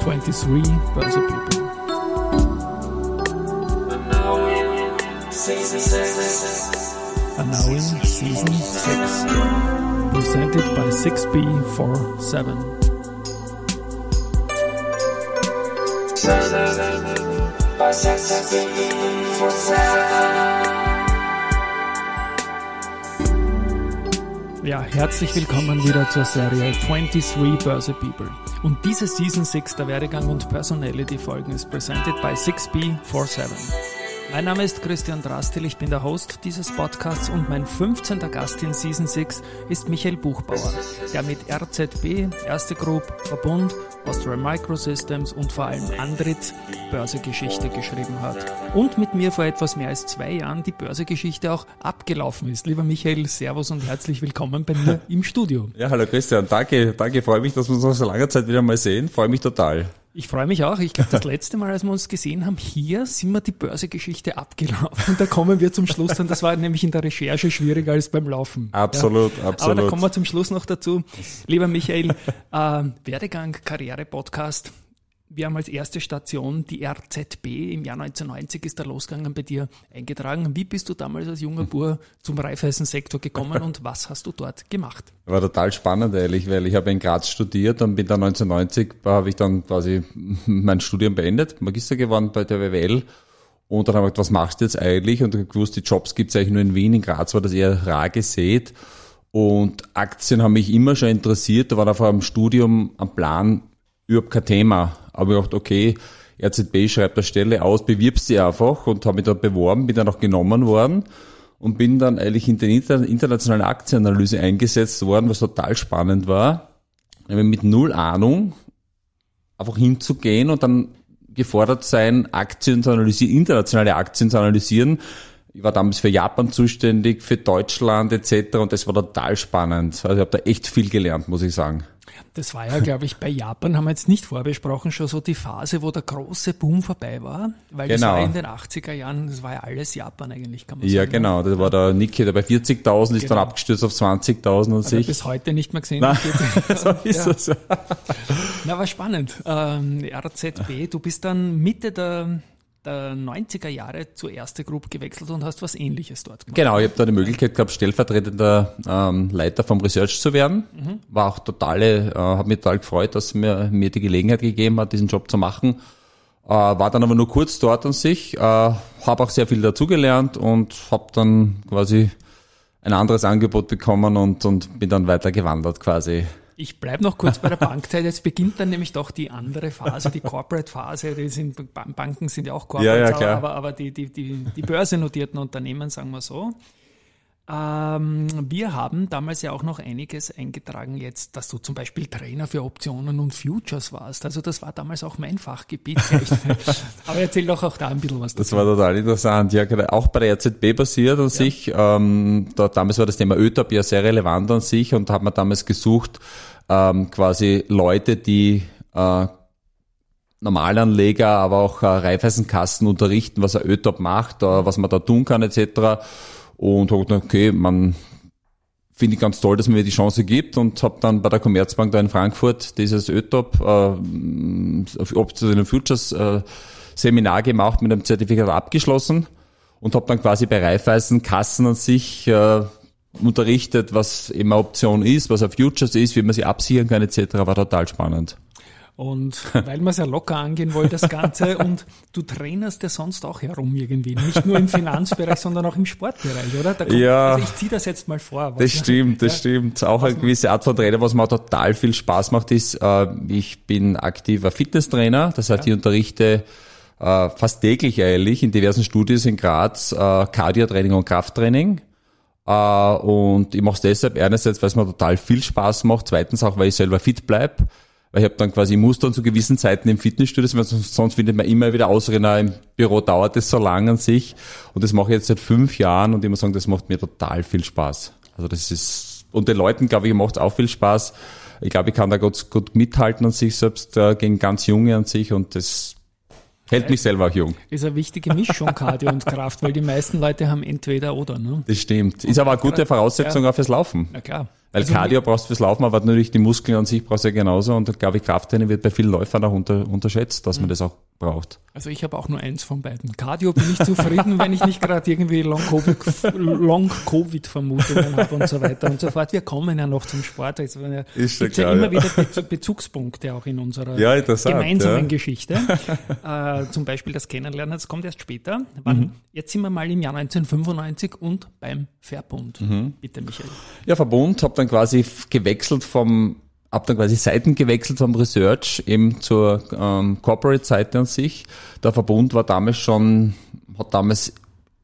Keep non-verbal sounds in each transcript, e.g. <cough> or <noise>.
23 Börse People. And now in season 6, presented by 6B47. Ja, herzlich willkommen wieder zur Serie 23 Börse People. Und diese Season 6 der Werdegang und Personality Folgen ist presented by 6B47. Mein Name ist Christian Drastil, ich bin der Host dieses Podcasts und mein 15. Gast in Season 6 ist Michael Buchbauer, der mit RZB, Erste Group, Verbund, Austrian Microsystems und vor allem Andritz Börsegeschichte geschrieben hat. Und mit mir vor etwas mehr als zwei Jahren die Börsegeschichte auch abgelaufen ist. Lieber Michael, Servus und herzlich willkommen bei mir im Studio. Ja, hallo Christian, danke, danke, freue mich, dass wir uns nach so langer Zeit wieder mal sehen, freue mich total. Ich freue mich auch. Ich glaube, das letzte Mal, als wir uns gesehen haben, hier sind wir die Börsegeschichte abgelaufen. Und <laughs> da kommen wir zum Schluss dann. Das war nämlich in der Recherche schwieriger als beim Laufen. Absolut, ja. absolut. Aber da kommen wir zum Schluss noch dazu. Lieber Michael, äh, Werdegang, Karriere-Podcast. Wir haben als erste Station die RZB. Im Jahr 1990 ist der losgegangen bei dir eingetragen. Wie bist du damals als junger Bur zum Reifeisensektor gekommen und was hast du dort gemacht? War total spannend, ehrlich, weil ich habe in Graz studiert und bin dann 1990, habe ich dann quasi mein Studium beendet, Magister geworden bei der WWL. Und dann habe ich gedacht, was machst du jetzt eigentlich? Und ich gewusst, die Jobs gibt es eigentlich nur in Wien, in Graz war das eher rar gesät. Und Aktien haben mich immer schon interessiert. Da war einfach im Studium am Plan überhaupt kein Thema. Aber ich dachte, okay, RZB schreibt der Stelle aus, bewirbst sie einfach und habe mich dort beworben, bin dann auch genommen worden und bin dann eigentlich in der internationalen Aktienanalyse eingesetzt worden, was total spannend war. Mit null Ahnung einfach hinzugehen und dann gefordert sein, Aktien zu analysieren, internationale Aktien zu analysieren. Ich war damals für Japan zuständig, für Deutschland etc. und das war total spannend. Also ich habe da echt viel gelernt, muss ich sagen. Das war ja, glaube ich, bei Japan haben wir jetzt nicht vorbesprochen, schon so die Phase, wo der große Boom vorbei war. Weil genau. das war in den 80er Jahren, das war ja alles Japan eigentlich, kann man ja, sagen. Ja, genau. Da war der Nikkei, der bei 40.000 genau. ist dann abgestürzt auf 20.000 und sich. bis heute nicht mehr gesehen. <laughs> <laughs> So ist ja. es. Na, war spannend. Ähm, RZB, du bist dann Mitte der der 90er Jahre zur Erste Group gewechselt und hast was ähnliches dort gemacht. Genau, ich habe da die Möglichkeit gehabt, stellvertretender ähm, Leiter vom Research zu werden. Mhm. War auch totale, äh, habe mich total gefreut, dass mir, mir die Gelegenheit gegeben hat, diesen Job zu machen. Äh, war dann aber nur kurz dort an sich, äh, habe auch sehr viel dazugelernt und habe dann quasi ein anderes Angebot bekommen und, und bin dann weiter gewandert quasi. Ich bleibe noch kurz bei der Bankzeit. Jetzt beginnt dann nämlich doch die andere Phase, die Corporate-Phase. Die sind, Banken sind ja auch Corporate, ja, ja, aber, aber die, die, die, die börsennotierten Unternehmen, sagen wir so. Ähm, wir haben damals ja auch noch einiges eingetragen jetzt, dass du zum Beispiel Trainer für Optionen und Futures warst. Also das war damals auch mein Fachgebiet. <laughs> Aber erzähl doch auch da ein bisschen was dazu. Das war total interessant. Ja, auch bei der RZB basiert an ja. sich. Ähm, da, damals war das Thema ÖTAP ja sehr relevant an sich und hat man damals gesucht, ähm, quasi Leute, die äh, Normalanleger, aber auch äh, Reifeisenkassen unterrichten, was ein ÖTAP macht, äh, was man da tun kann etc und habe gedacht, okay, man finde ich ganz toll, dass man mir die Chance gibt und habe dann bei der Commerzbank da in Frankfurt dieses ÖTOP äh, Option Futures äh, Seminar gemacht mit einem Zertifikat abgeschlossen und habe dann quasi bei Raiffeisen Kassen an sich äh, unterrichtet, was eben eine Option ist, was ein Futures ist, wie man sie absichern kann etc. War total spannend. Und <laughs> weil man es ja locker angehen wollte, das Ganze. Und du trainerst ja sonst auch herum irgendwie. Nicht nur im Finanzbereich, sondern auch im Sportbereich, oder? Kommt, ja. Also ich ziehe das jetzt mal vor. Das stimmt, das ja, stimmt. Auch eine gewisse Art von Trainer, was mir total viel Spaß macht, ist, äh, ich bin aktiver Fitnesstrainer. Das heißt, ja. ich unterrichte äh, fast täglich eigentlich in diversen Studios in Graz äh, Cardio-Training und Krafttraining. Uh, und ich mache es deshalb einerseits, weil es mir total viel Spaß macht, zweitens auch, weil ich selber fit bleib. Weil ich habe dann quasi, ich muss dann zu gewissen Zeiten im Fitnessstudio, weil sonst findet man immer wieder Ausreden, im Büro dauert es so lang an sich. Und das mache ich jetzt seit fünf Jahren und ich muss sagen, das macht mir total viel Spaß. Also das ist, und den Leuten, glaube ich, macht es auch viel Spaß. Ich glaube, ich kann da gut, gut mithalten an sich selbst äh, gegen ganz Junge an sich und das Hält mich selber auch jung. Ist eine wichtige Mischung, Cardio und Kraft, weil die meisten Leute haben entweder oder. Ne? Das stimmt. Ist aber eine gute Voraussetzung ja. auch fürs Laufen. Na klar. Weil also Cardio brauchst du fürs Laufen, aber natürlich die Muskeln an sich brauchst du ja genauso. Und glaube ich, Krafttraining wird bei vielen Läufern auch unter, unterschätzt, dass man mhm. das auch braucht. Also ich habe auch nur eins von beiden. Cardio bin ich zufrieden, wenn ich nicht gerade irgendwie Long-Covid-Vermutungen Long habe und so weiter und so fort. Wir kommen ja noch zum Sport. Es also, ist ja, klar, ja immer wieder Bezugspunkte auch in unserer ja, gemeinsamen ja. Geschichte. <laughs> Äh, zum Beispiel das Kennenlernen, das kommt erst später. Mhm. Jetzt sind wir mal im Jahr 1995 und beim Verbund. Mhm. Bitte, Michael. Ja, Verbund, habe dann quasi gewechselt vom habe dann quasi Seiten gewechselt vom Research eben zur ähm, Corporate-Seite an sich. Der Verbund war damals schon, hat damals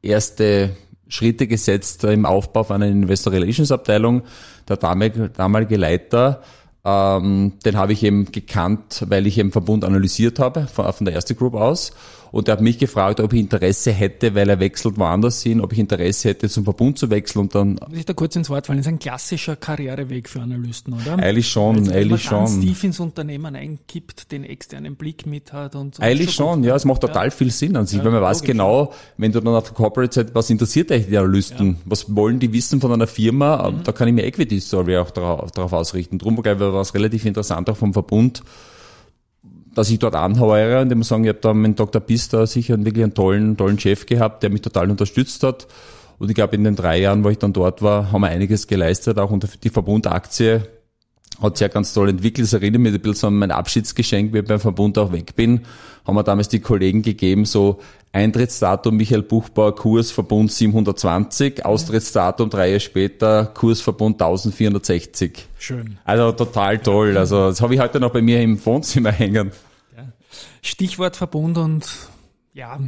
erste Schritte gesetzt im Aufbau von einer Investor Relations Abteilung. Der damalige, damalige Leiter, ähm, den habe ich eben gekannt, weil ich eben Verbund analysiert habe, von, von der Erste Group aus. Und er hat mich gefragt, ob ich Interesse hätte, weil er wechselt woanders hin, ob ich Interesse hätte, zum Verbund zu wechseln und dann. Muss ich da kurz ins Wort fallen? Das ist ein klassischer Karriereweg für Analysten, oder? Eigentlich schon, also, eigentlich schon. Wenn man tief ins Unternehmen einkippt, den externen Blick mit hat und so. Eigentlich schon, schon ja, es macht total ja. viel Sinn an sich, ja, weil man weiß genau, wenn du dann auf der Corporate Seite, was interessiert eigentlich die Analysten? Ja. Was wollen die wissen von einer Firma? Mhm. Da kann ich mir Equity Story auch darauf, darauf ausrichten. Drum, glaube ich, war es relativ interessant auch vom Verbund, dass ich dort anheuere und muss sagen, ich habe da mit Dr. Pista sicher wirklich einen tollen, tollen Chef gehabt, der mich total unterstützt hat. Und ich glaube, in den drei Jahren, wo ich dann dort war, haben wir einiges geleistet, auch unter die Verbundaktie hat sich ja ganz toll entwickelt. Das erinnert mich ein bisschen an mein Abschiedsgeschenk, wie ich beim Verbund auch weg bin. Haben wir damals die Kollegen gegeben, so Eintrittsdatum Michael Buchbauer, Kursverbund 720, Austrittsdatum drei Jahre später, Kursverbund 1460. Schön. Also total toll. Also das habe ich heute noch bei mir im Wohnzimmer hängen. Stichwort Verbund und ja,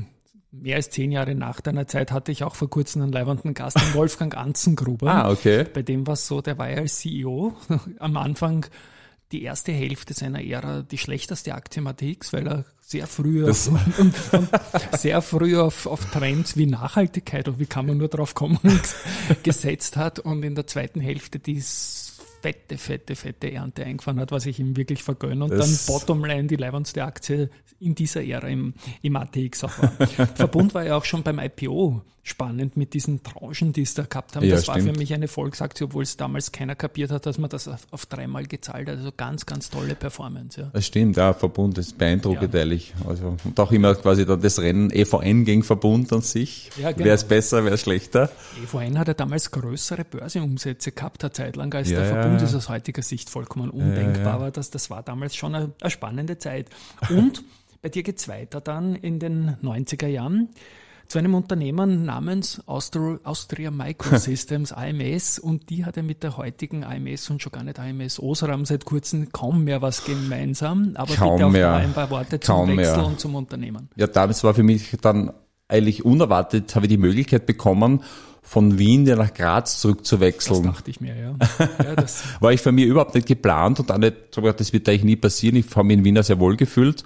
mehr als zehn Jahre nach deiner Zeit hatte ich auch vor kurzem einen leibenden Gast, den <laughs> Wolfgang Anzengruber. ah, okay. Bei dem war es so, der war ja als CEO <laughs> am Anfang die erste Hälfte seiner Ära die schlechteste Aktie Matrix, weil er sehr früh, auf, und, und sehr früh auf, auf Trends wie Nachhaltigkeit und wie kann man nur drauf kommen <laughs> gesetzt hat und in der zweiten Hälfte die fette, fette, fette Ernte eingefahren hat, was ich ihm wirklich vergönne. Und das dann Bottomline die leibendste Aktie in dieser Ära im, im ATX auch war. <laughs> Verbund war ja auch schon beim IPO spannend mit diesen Tranchen, die es da gehabt haben. Ja, das stimmt. war für mich eine Volksaktie, obwohl es damals keiner kapiert hat, dass man das auf, auf dreimal gezahlt hat. Also ganz, ganz tolle Performance. Ja. Das stimmt, ja, Verbund ist beeindruckend, ja. ehrlich. Also, und auch immer quasi dann das Rennen EVN gegen Verbund an sich. Ja, genau. Wer ist besser, wer ist schlechter? EVN hat ja damals größere Börseumsätze gehabt, eine Zeit lang, als ja, der Verbund ist aus heutiger Sicht vollkommen undenkbar war. Das, das war damals schon eine, eine spannende Zeit. Und <laughs> bei dir geht's weiter dann in den 90er Jahren zu einem Unternehmen namens Austria, Austria Microsystems <laughs> AMS und die hat ja mit der heutigen AMS und schon gar nicht AMS Osram seit kurzem kaum mehr was gemeinsam, aber kaum bitte auch mehr. ein paar Worte kaum zum Wechsel mehr. und zum Unternehmen. Ja, damals war für mich dann eigentlich unerwartet, habe ich die Möglichkeit bekommen, von Wien nach Graz zurückzuwechseln. Das dachte ich mir, ja. ja das <laughs> war ich für mich überhaupt nicht geplant und auch nicht, das wird eigentlich nie passieren. Ich habe mich in Wien sehr wohl gefühlt.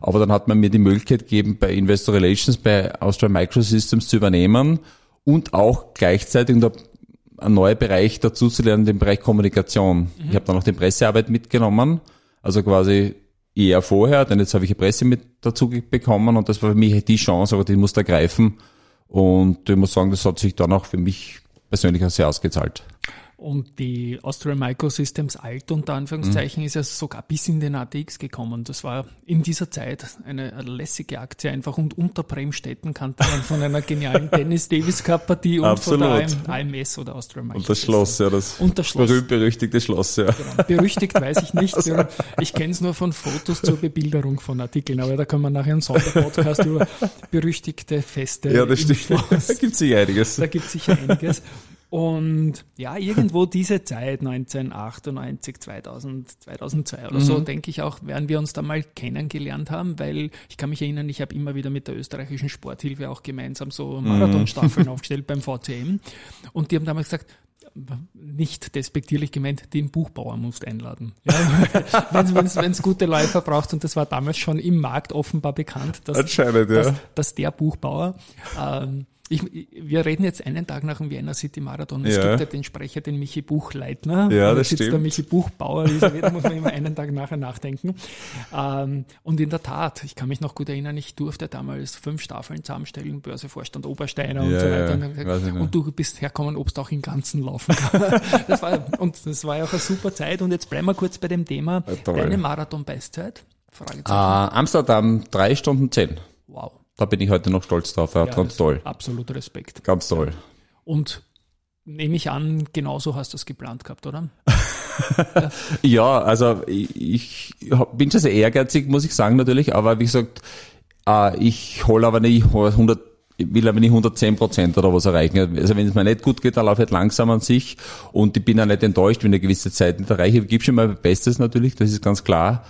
Aber dann hat man mir die Möglichkeit gegeben, bei Investor Relations, bei Austria Microsystems zu übernehmen und auch gleichzeitig einen neuen Bereich dazu zu lernen, den Bereich Kommunikation. Mhm. Ich habe dann auch die Pressearbeit mitgenommen, also quasi eher vorher, denn jetzt habe ich die Presse mit dazu bekommen und das war für mich die Chance, aber die musste ergreifen. Und ich muss sagen, das hat sich dann auch für mich persönlich auch sehr ausgezahlt. Und die Austrian Microsystems alt unter Anführungszeichen mhm. ist ja sogar bis in den ATX gekommen. Das war in dieser Zeit eine, lässige Aktie einfach und unter Bremstetten kannte man von einer genialen <laughs> Dennis Davis Cup Partie und Absolut. von der AMS oder Austrian Microsystems. Und das Schloss, ja, das, und das Schloss. berühmt-berüchtigte Schloss, ja. Genau. Berüchtigt weiß ich nicht. <laughs> Ich kenne es nur von Fotos zur Bebilderung von Artikeln, aber da kann man nachher einen Sonderpodcast über berüchtigte Feste. Ja, das stimmt. Da gibt es sicher einiges. Da gibt es sicher einiges. Und ja, irgendwo <laughs> diese Zeit, 1998, 2000, 2002 oder mhm. so, denke ich auch, werden wir uns da mal kennengelernt haben, weil ich kann mich erinnern, ich habe immer wieder mit der österreichischen Sporthilfe auch gemeinsam so mhm. Marathonstaffeln mhm. <laughs> aufgestellt beim VCM. Und die haben damals gesagt, nicht despektierlich gemeint, den Buchbauer musst einladen. Ja, <laughs> wenn es gute Läufer braucht, und das war damals schon im Markt offenbar bekannt, dass, ja. dass, dass der Buchbauer ähm, Ich, wir reden jetzt einen Tag nach dem Vienna City Marathon. Es Ja. gibt ja den Sprecher, den Michi Buchleitner. Ja, das jetzt sitzt der stimmt. Michi Buchbauer, Elisabeth, da muss man immer einen Tag nachher nachdenken. Ähm, und in der Tat, ich kann mich noch gut erinnern, ich durfte damals fünf Staffeln zusammenstellen, Börsevorstand Obersteiner und Ja, so weiter. ja, Und, du bist herkommen, ob du auch im Ganzen laufen kann. <laughs> das war, und das war ja auch eine super Zeit. Und jetzt bleiben wir kurz bei dem Thema. Deine Marathon-Bestzeit? Fragezeichen. Äh, Amsterdam, drei Stunden zehn. Wow. Da bin ich heute noch stolz drauf. Ja, Ja, ganz toll. Absolut Respekt. Ganz toll. Und nehme ich an, genauso hast du es geplant gehabt, oder? <laughs> Ja, also ich, bin schon sehr ehrgeizig, muss ich sagen natürlich, aber wie gesagt, äh, ich hole aber nicht 100, ich will aber nicht 110 Prozent oder was erreichen. Also wenn es mir nicht gut geht, dann laufe ich halt langsam an sich und ich bin auch nicht enttäuscht, wenn ich eine gewisse Zeit nicht erreiche. Ich gebe schon mal mein Bestes natürlich, das ist ganz klar.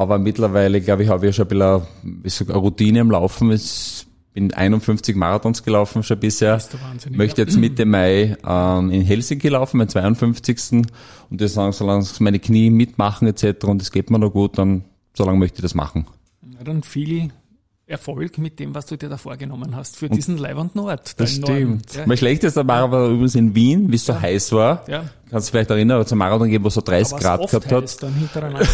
Aber mittlerweile, glaube ich, habe ich ja schon ein bisschen eine Routine im Laufen. Ich bin 51 Marathons gelaufen schon bisher. Bist du wahnsinnig, Möchte jetzt Mitte Mai ähm, in Helsinki laufen, mein 52. Und das sagen, solange meine Knie mitmachen etc. und es geht mir noch gut, dann solange möchte ich das machen. Ja, dann viel Erfolg mit dem, was du dir da vorgenommen hast für diesen leibenden Ort. da Das stimmt. Mein schlechtester Marathon war übrigens in Wien, wie es so heiß war. Ja. Kannst du vielleicht erinnern, es einen Marathon gegeben, wo so 30 Aber Grad gehabt hat. dann hintereinander.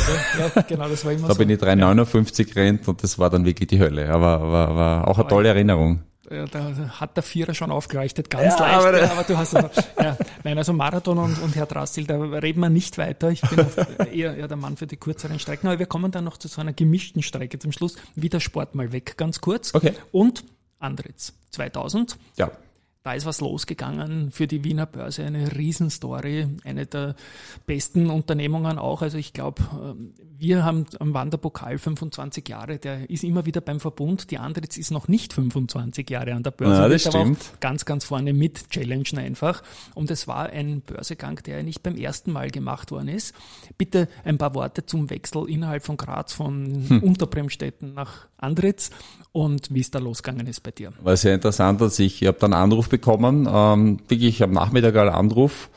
ja, genau, das war <laughs> immer Da so. bin ich 3,59 gerannt und das war dann wirklich die Hölle. Aber war, war auch eine tolle Erinnerung. Da hat der Vierer schon aufgeleuchtet, ganz Ja, leicht. aber- ja, aber du hast ja, nein, also Marathon und, und Herr Drastil, da reden wir nicht weiter. Ich bin eher, eher der Mann für die kürzeren Strecken, aber wir kommen dann noch zu so einer gemischten Strecke zum Schluss. Wieder Sport mal weg, ganz kurz. Okay. Und Andritz 2000. Ja. Da ist was losgegangen für die Wiener Börse, eine Riesenstory, eine der besten Unternehmungen auch. Also ich glaube, wir haben am Wanderpokal 25 Jahre, der ist immer wieder beim Verbund. Die Andritz ist noch nicht 25 Jahre an der Börse. Ja, das stimmt. Ganz, ganz vorne mit challengen einfach. Und es war ein Börsegang, der nicht beim ersten Mal gemacht worden ist. Bitte ein paar Worte zum Wechsel innerhalb von Graz von Hm. Unterbremstetten nach Andritz und wie es da losgegangen ist bei dir. War sehr interessant, dass ich, ich habe dann Anruf bekommen, ähm, wirklich am Nachmittag einen Anruf.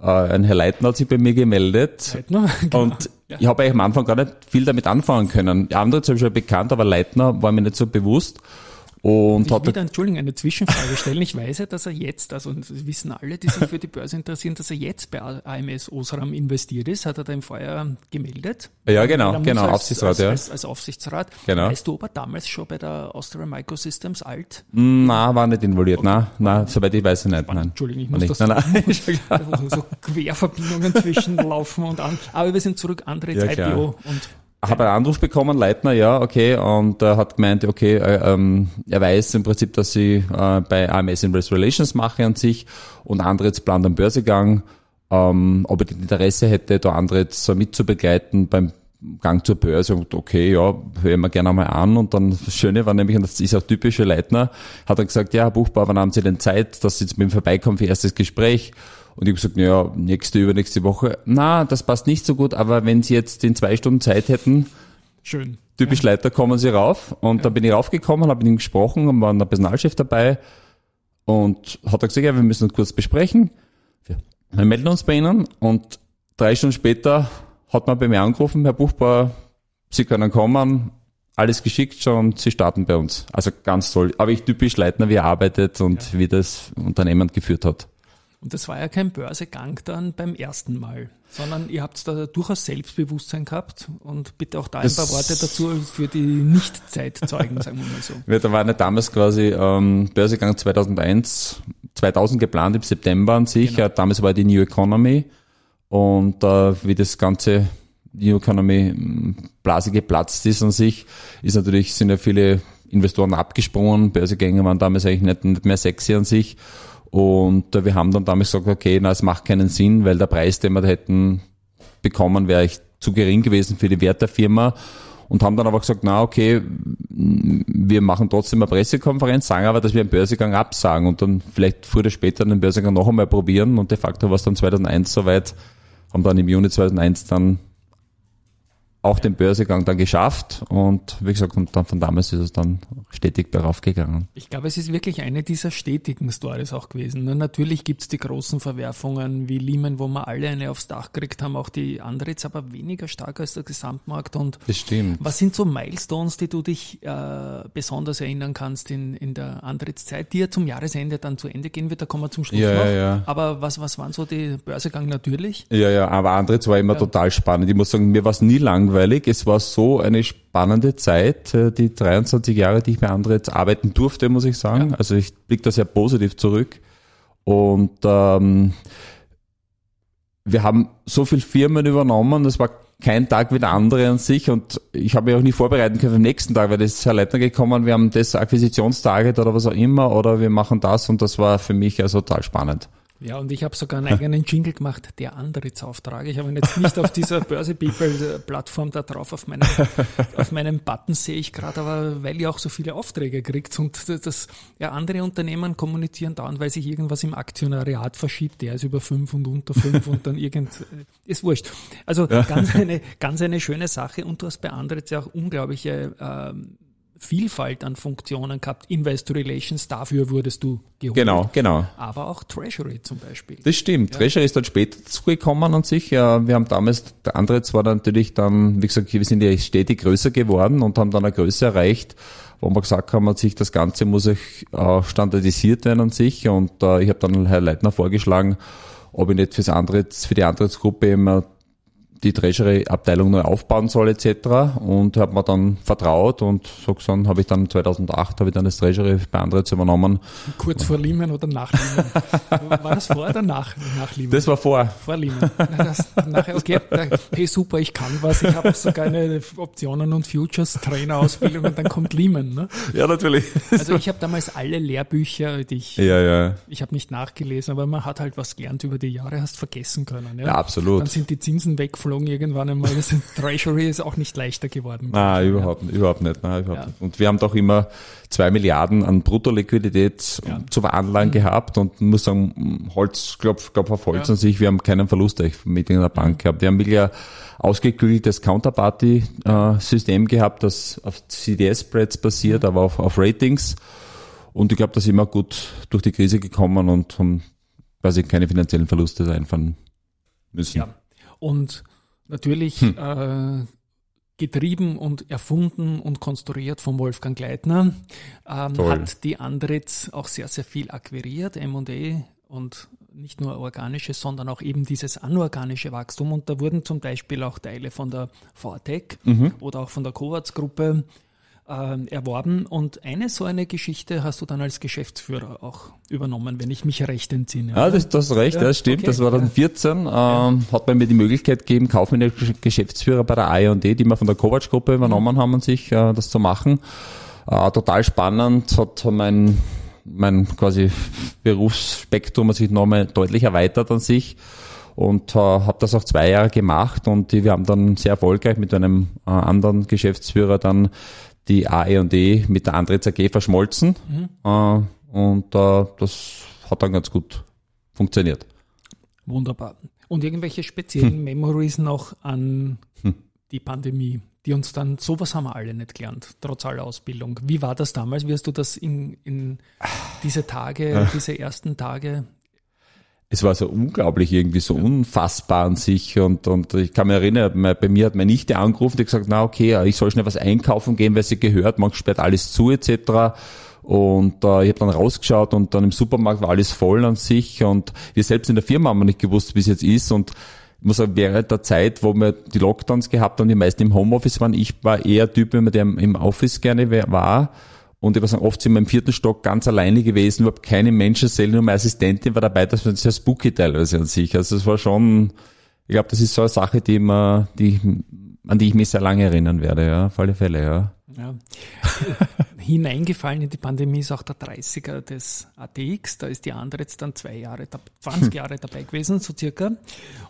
Äh, ein Herr Leitner hat sich bei mir gemeldet. Leitner, <laughs> genau. Und ich habe eigentlich am Anfang gar nicht viel damit anfangen können. Die anderen sind schon bekannt, aber Leitner war mir nicht so bewusst. Und Ich hat wieder, Entschuldigung, eine Zwischenfrage stellen. Ich weiß ja, dass er jetzt, also das wissen alle, die sich für die Börse interessieren, dass er jetzt bei AMS Osram investiert ist. Hat er da im Vorjahr gemeldet? Ja, genau, genau, als, Aufsichtsrat, als, ja. Als, als Aufsichtsrat. Genau. Weißt du, ob er damals schon bei der Austria Microsystems alt? na, war nicht involviert. Na, na, soweit ich weiß nicht. Nein. Entschuldigung, ich muss nicht. das Nein, nein, <laughs> <laughs> so Querverbindungen zwischen Laufen und an. Aber wir sind zurück, André, Ja. IPO und habe einen Anruf bekommen, Leitner, ja, okay, und er hat gemeint, okay, äh, ähm, er weiß im Prinzip, dass ich äh, bei AMS Investor Relations mache an sich und andere jetzt plant einen Börsegang, ähm, ob ich Interesse hätte, da andere jetzt so mitzubegleiten beim Gang zur Börse und okay, ja, hören wir gerne mal an. Und dann das Schöne war nämlich, und das ist auch typische Leitner, hat er gesagt, ja, Herr Buchbauer, wann haben Sie denn Zeit, dass Sie jetzt mit ihm vorbeikommen für erstes Gespräch? Und ich habe gesagt, ja, nächste, übernächste Woche. Na, das passt nicht so gut, aber wenn Sie jetzt in zwei Stunden Zeit hätten, schön. typisch Leiter, kommen Sie rauf. Und dann bin ich raufgekommen, habe mit ihm gesprochen, und war ein Personalchef dabei und hat er gesagt, ja, wir müssen uns kurz besprechen. Wir, wir melden uns bei Ihnen und drei Stunden später hat man bei mir angerufen, Herr Buchbauer, Sie können kommen, alles geschickt schon, Sie starten bei uns. Also ganz toll. Aber ich typisch Leitner, wie er arbeitet und wie das Unternehmen geführt hat. Und das war ja kein Börsegang dann beim ersten Mal, sondern ihr habt da durchaus Selbstbewusstsein gehabt und bitte auch da ein paar Worte dazu für die Nicht-Zeitzeugen, sagen wir mal so. <laughs> Ja, da war ja damals quasi ähm, Börsegang 2001, 2000 geplant im September an sich. Genau. Damals war die New Economy und äh, wie das ganze New Economy Blase geplatzt ist an sich, ist natürlich sind ja viele Investoren abgesprungen. Börsegänge waren damals eigentlich nicht, nicht mehr sexy an sich. Und äh, wir haben dann damals gesagt, okay, na, es macht keinen Sinn, weil der Preis, den wir hätten bekommen, wäre echt zu gering gewesen für die Wert der Firma. Und haben dann aber gesagt, na okay, wir machen trotzdem eine Pressekonferenz, sagen aber, dass wir einen Börsegang absagen und dann vielleicht früher oder später den Börsegang noch einmal probieren. Und de facto war es dann 2001 soweit, haben dann im Juni 2001 dann auch den Börsegang dann geschafft und wie gesagt, und dann von damals ist es dann stetig darauf gegangen. Ich glaube, es ist wirklich eine dieser stetigen Stories auch gewesen. Nur natürlich gibt's die großen Verwerfungen wie Lehman, wo wir alle eine aufs Dach gekriegt haben, auch die andere jetzt aber weniger stark als der Gesamtmarkt. Und. Was sind so Milestones, die du dich äh, besonders erinnern kannst in, in der Antrittszeit, die ja zum Jahresende dann zu Ende gehen wird? Da kommen wir zum Schluss ja, noch. Ja, ja. Aber was, was waren so die Börsegang natürlich? Ja, ja, aber Antritts war immer total spannend. Ich muss sagen, mir war es nie langweilig. Es war so eine spannende Zeit, äh, die 23 Jahre, die ich bei Antritts arbeiten durfte, muss ich sagen. Ja. Also ich blicke da sehr positiv zurück. Und ähm, wir haben so viele Firmen übernommen, das war kein Tag wie der andere an sich und ich habe mich auch nie vorbereiten können für den nächsten Tag, weil das ist Herr Leitner gekommen, wir haben das Akquisitionstarget oder was auch immer oder wir machen das und das war für mich also total spannend. Ja, und ich habe sogar einen eigenen Jingle gemacht, der Antrittsauftrag. Ich habe ihn jetzt nicht auf dieser Börse People Plattform da drauf, auf meinem, auf meinem Button sehe ich gerade, aber weil ihr auch so viele Aufträge kriegt und das, ja, andere Unternehmen kommunizieren dauernd, weil sich irgendwas im Aktionariat verschiebt, der ist über fünf und unter fünf und dann irgend, äh, ist wurscht. Also ganz eine, ganz eine schöne Sache und du hast bei Andritz ja auch unglaubliche, ähm, Vielfalt an Funktionen gehabt. Investor Relations, dafür wurdest du geholt. Genau, genau. Aber auch Treasury zum Beispiel. Das stimmt. Ja. Treasury ist dann später zugekommen an sich. Ja, wir haben damals, der andere zwar natürlich dann, wie gesagt, wir sind ja stetig größer geworden und haben dann eine Größe erreicht, wo wir gesagt haben, sich, das Ganze muss äh, standardisiert werden an sich. Und äh, ich habe dann Herr Leitner vorgeschlagen, ob ich nicht fürs Antritts, für die Antrittsgruppe immer die Treasury-Abteilung neu aufbauen soll etc. Und habe mir dann vertraut und so gesagt, habe ich dann 2008 habe ich dann das Treasury bei Andritz übernommen. Kurz vor Lehman oder nach Lehman? <laughs> War das vor oder nach, nach Lehman? Das war vor. Vor Lehman. Das, nachher, okay, hey super, ich kann was, ich habe sogar eine Optionen und Futures Trainerausbildung und dann kommt Lehman. Ne? Ja, natürlich. Also ich habe damals alle Lehrbücher, die ich, ja, ja. ich habe nicht nachgelesen, aber man hat halt was gelernt über die Jahre, hast vergessen können. Ja, ja absolut. Dann sind die Zinsen weggeflogen geflogen irgendwann einmal. Das <laughs> Treasury ist auch nicht leichter geworden. Nein, überhaupt, ja. überhaupt nicht. Nein, überhaupt ja. nicht. Und wir haben doch immer zwei Milliarden an Bruttoliquidität ja. zu veranlagen mhm. gehabt und muss sagen, Holz, glaub, glaub auf Holz an sich, wir haben keinen Verlust mit in der Bank gehabt. Wir haben wirklich ein ausgeklügeltes Counterparty-System gehabt, das auf CDS-Spreads basiert, aber auf, auf Ratings. Und ich glaube, da sind wir gut durch die Krise gekommen und haben quasi keine finanziellen Verluste einfahren müssen. Ja. Und natürlich hm. äh, getrieben und erfunden und konstruiert von Wolfgang Gleitner, ähm, hat die Andritz auch sehr, sehr viel akquiriert, M&A und nicht nur organisches, sondern auch eben dieses anorganische Wachstum. Und da wurden zum Beispiel auch Teile von der VTech mhm. oder auch von der Kovacs-Gruppe äh, erworben. Und eine so eine Geschichte hast du dann als Geschäftsführer auch übernommen, wenn ich mich recht entsinne. Ja, das, das recht, ja, das stimmt. Okay. Das war dann 14. Ähm, ja. hat man mir die Möglichkeit gegeben, kaufmännischer Geschäftsführer bei der A&D, die wir von der Kovac-Gruppe übernommen haben, an sich äh, das zu machen. Äh, total spannend, hat mein mein quasi Berufsspektrum hat sich nochmal deutlich erweitert an sich und äh, habe das auch zwei Jahre gemacht und wir haben dann sehr erfolgreich mit einem äh, anderen Geschäftsführer dann die AE&E mit der Andritz AG verschmolzen. Mhm. Äh, und äh, das hat dann ganz gut funktioniert. Wunderbar. Und irgendwelche speziellen hm. Memories noch an hm. die Pandemie, die uns dann, sowas haben wir alle nicht gelernt, trotz aller Ausbildung. Wie war das damals? Wie hast du das in, in diese Tage, diese ersten Tage es war so unglaublich irgendwie so unfassbar an sich und, und ich kann mich erinnern, bei mir hat meine Nichte angerufen, die gesagt, na okay, ich soll schnell was einkaufen gehen, weil sie gehört, man sperrt alles zu etc. Und äh, ich habe dann rausgeschaut und dann im Supermarkt war alles voll an sich und wir selbst in der Firma haben nicht gewusst, wie es jetzt ist und ich muss sagen, während der Zeit, wo wir die Lockdowns gehabt haben, die meisten im Homeoffice waren, ich war eher Typ, wenn man der im Office gerne war, und ich war sagen, oft sind wir im vierten Stock ganz alleine gewesen, überhaupt keine Menschen, nur meine Assistentin war dabei, das war sehr spooky teilweise an sich. Also es war schon, ich glaube, das ist so eine Sache, die man, die, an die ich mich sehr lange erinnern werde, ja, auf alle Fälle, ja. ja. <laughs> Hineingefallen in die Pandemie ist auch der 30er des ATX, da ist die andere jetzt dann zwei Jahre, 20 <laughs> Jahre dabei gewesen, so circa.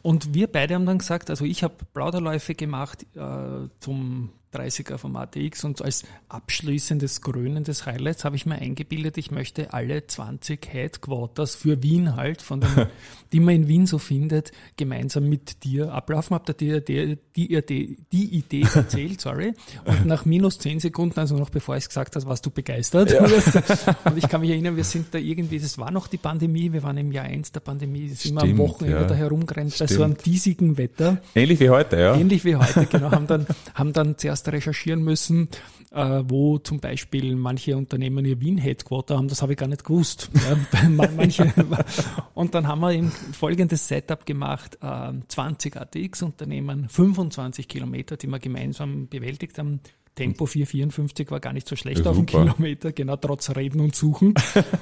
Und wir beide haben dann gesagt, also ich habe Plauderläufe gemacht äh, zum 30er vom ATX und als abschließendes krönendes Highlights habe ich mir eingebildet, ich möchte alle 20 Headquarters für Wien halt, von den, <laughs> die man in Wien so findet, gemeinsam mit dir ablaufen. Habt ihr dir die, die, die, die Idee <laughs> erzählt, sorry. Und nach minus 10 Sekunden, also noch bevor ich es gesagt habe, warst du begeistert. Ja. <laughs> Und ich kann mich erinnern, wir sind da irgendwie, das war noch die Pandemie, wir waren im Jahr 1 der Pandemie, sind wir am Wochenende ja. da herumgerannt bei so einem diesigen Wetter. Ähnlich wie heute, ja. Ähnlich wie heute, genau. Haben dann, haben dann zuerst recherchieren müssen, äh, wo zum Beispiel manche Unternehmen ihr Wien-Headquarter haben, das habe ich gar nicht gewusst. <laughs> Ja, manche, <laughs> und dann haben wir eben folgendes Setup gemacht, äh, 20 ATX-Unternehmen, 25 Kilometer, die wir gemeinsam bewältigt haben, Tempo 454 war gar nicht so schlecht auf dem Kilometer, genau trotz Reden und Suchen.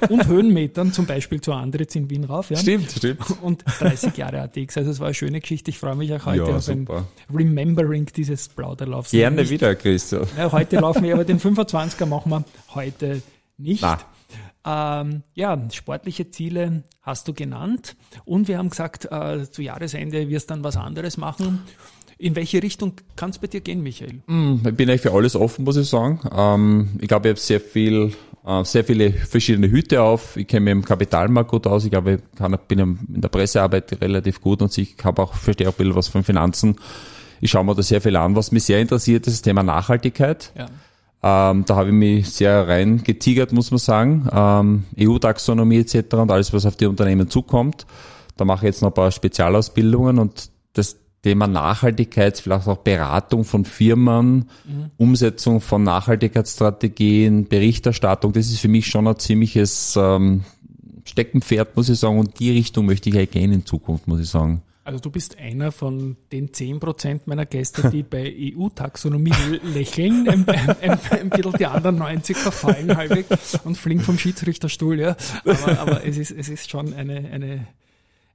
und Höhenmetern, zum Beispiel zu Andritz in Wien rauf. Ja. Stimmt, stimmt. Und 30 Jahre ATX. Also es war eine schöne Geschichte. Ich freue mich auch heute ja, auf super. ein Remembering dieses Plauderlaufs. Gerne nicht. wieder, Christoph. Ja, heute laufen wir, aber den 25er machen wir heute nicht. Ähm, ja, sportliche Ziele hast du genannt. Und wir haben gesagt, äh, zu Jahresende wirst du dann was anderes machen. In welche Richtung kann es bei dir gehen, Michael? Mm, ich bin eigentlich für alles offen, muss ich sagen. Ähm, ich glaube, ich habe sehr viel, äh, sehr viele verschiedene Hüte auf. Ich kenne mich im Kapitalmarkt gut aus. Ich glaube, ich kann, bin in der Pressearbeit relativ gut und ich habe auch, verstehe auch ein bisschen was von Finanzen. Ich schaue mir da sehr viel an. Was mich sehr interessiert, ist das Thema Nachhaltigkeit. Ja. Ähm, da habe ich mich sehr rein getigert, muss man sagen. Ähm, EU-Taxonomie etc. und alles, was auf die Unternehmen zukommt. Da mache ich jetzt noch ein paar Spezialausbildungen und das Thema Nachhaltigkeit, vielleicht auch Beratung von Firmen, mhm. Umsetzung von Nachhaltigkeitsstrategien, Berichterstattung, das ist für mich schon ein ziemliches ähm, Steckenpferd, muss ich sagen, und die Richtung möchte ich halt gehen in Zukunft, muss ich sagen. Also du bist einer von den 10% meiner Gäste, die <laughs> bei EU-Taxonomie lächeln, ein, ein, ein, bisschen die anderen 90 verfallen halbwegs und fliegen vom Schiedsrichterstuhl, ja. Aber, aber es, ist, es ist schon eine, eine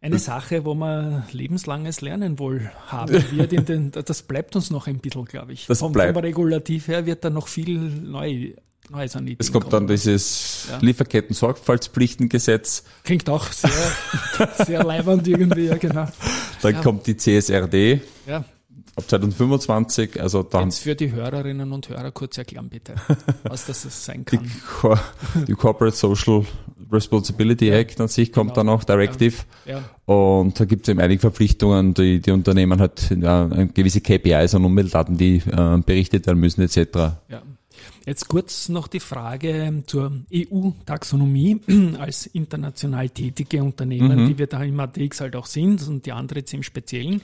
eine Sache, wo man lebenslanges Lernen wohl haben wird. Den, das bleibt uns noch ein bisschen, glaube ich. Das vom, bleibt. vom Regulativ her wird da noch viel neu Neues an Ideen Es kommt kommen. dann dieses ja. Lieferketten-Sorgfaltspflichtengesetz. Klingt auch sehr, <laughs> sehr leibend irgendwie, ja genau. Dann ja. kommt die CSRD. Ja. Ab 2025, also dann. Jetzt für die Hörerinnen und Hörer kurz erklären bitte, <laughs> was das sein kann. Die, Co die Corporate Social Responsibility Act an sich kommt genau. dann noch, Directive. Ja. Ja. Und da gibt es eben einige Verpflichtungen, die, die Unternehmen halt ja, gewisse KPIs und Umweltdaten, die äh, berichtet werden müssen, etc. Ja. Jetzt kurz noch die Frage zur EU-Taxonomie <clears throat> als international tätige Unternehmen, mhm. die wir da im ATX halt auch sind und die andere jetzt im Speziellen.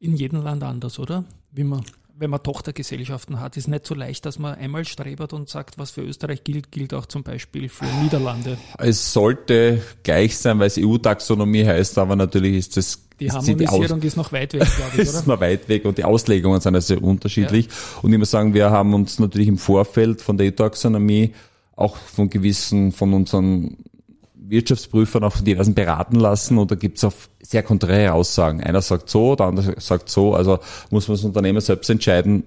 In jedem Land anders, oder? Wie man wenn man Tochtergesellschaften hat, ist nicht so leicht, dass man einmal strebert und sagt, was für Österreich gilt, gilt auch zum Beispiel für Niederlande. Es sollte gleich sein, weil es EU-Taxonomie heißt, aber natürlich ist das die Harmonisierung die ist noch weit weg, glaube ich, <laughs> oder? ist noch weit weg und die Auslegungen sind also unterschiedlich. Ja. Und ich muss sagen, wir haben uns natürlich im Vorfeld von der EU-Taxonomie auch von gewissen, von unseren Wirtschaftsprüfern auch von diversen beraten lassen und da gibt es auch sehr konträre Aussagen. Einer sagt so, der andere sagt so, also muss man als Unternehmer selbst entscheiden,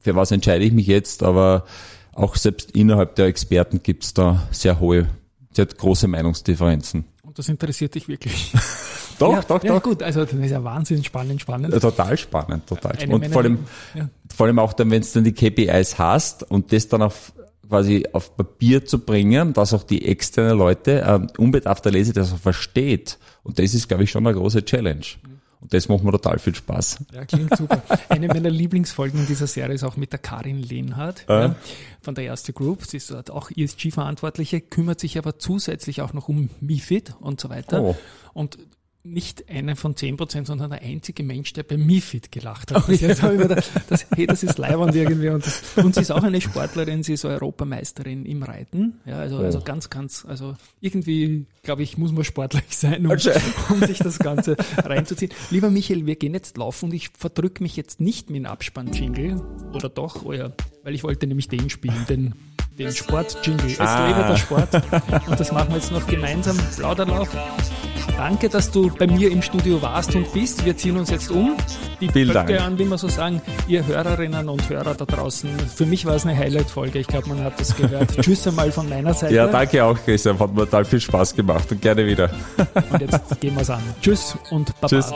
für was entscheide ich mich jetzt, aber auch selbst innerhalb der Experten gibt es da sehr hohe, sehr große Meinungsdifferenzen. Und das interessiert dich wirklich? <laughs> doch, ja, doch, ja, doch. gut, also das ist ja wahnsinnig spannend, spannend. Ja, total spannend, total spannend. Und vor allem, vor allem auch dann, wenn du dann die KPIs hast und das dann auf quasi auf Papier zu bringen, dass auch die externen Leute, äh, unbedarfter Leser das auch versteht. Und das ist, glaube ich, schon eine große Challenge. Und das macht mir total viel Spaß. Ja, klingt super. Eine meiner Lieblingsfolgen in dieser Serie ist auch mit der Karin Lehnhardt äh. ja, von der Erste Group. Sie ist dort auch ESG-Verantwortliche, kümmert sich aber zusätzlich auch noch um MIFID und so weiter. Oh. Und nicht einer von zehn Prozent, sondern der einzige Mensch, der bei MIFID gelacht hat. <laughs> Oh, ja. jetzt habe ich gedacht, <laughs> das, hey, das ist leibend irgendwie. Und, das, und sie ist auch eine Sportlerin, sie ist Europameisterin im Reiten. Ja, also, oh. also ganz, ganz, also irgendwie, glaube ich, muss man sportlich sein, um, okay. <laughs> um sich das Ganze reinzuziehen. Lieber Michael, wir gehen jetzt laufen und ich verdrück mich jetzt nicht mit dem Abspann-Jingle. Oder doch? Oh ja, weil ich wollte nämlich den spielen, den den Sport-Jingle. Es ah. lebe der Sport. Und das machen wir jetzt noch gemeinsam. Plauderlauf. Danke, dass du bei mir im Studio warst und bist. Wir ziehen uns jetzt um. Die Vielen Böcke an, wie man so sagen, ihr Hörerinnen und Hörer da draußen. Für mich war es eine Highlight-Folge. Ich glaube, man hat das gehört. <laughs> Tschüss einmal von meiner Seite. Ja, danke auch, Christian. Hat mir total viel Spaß gemacht und gerne wieder. Und jetzt gehen wir es an. Tschüss und Baba. Tschüss.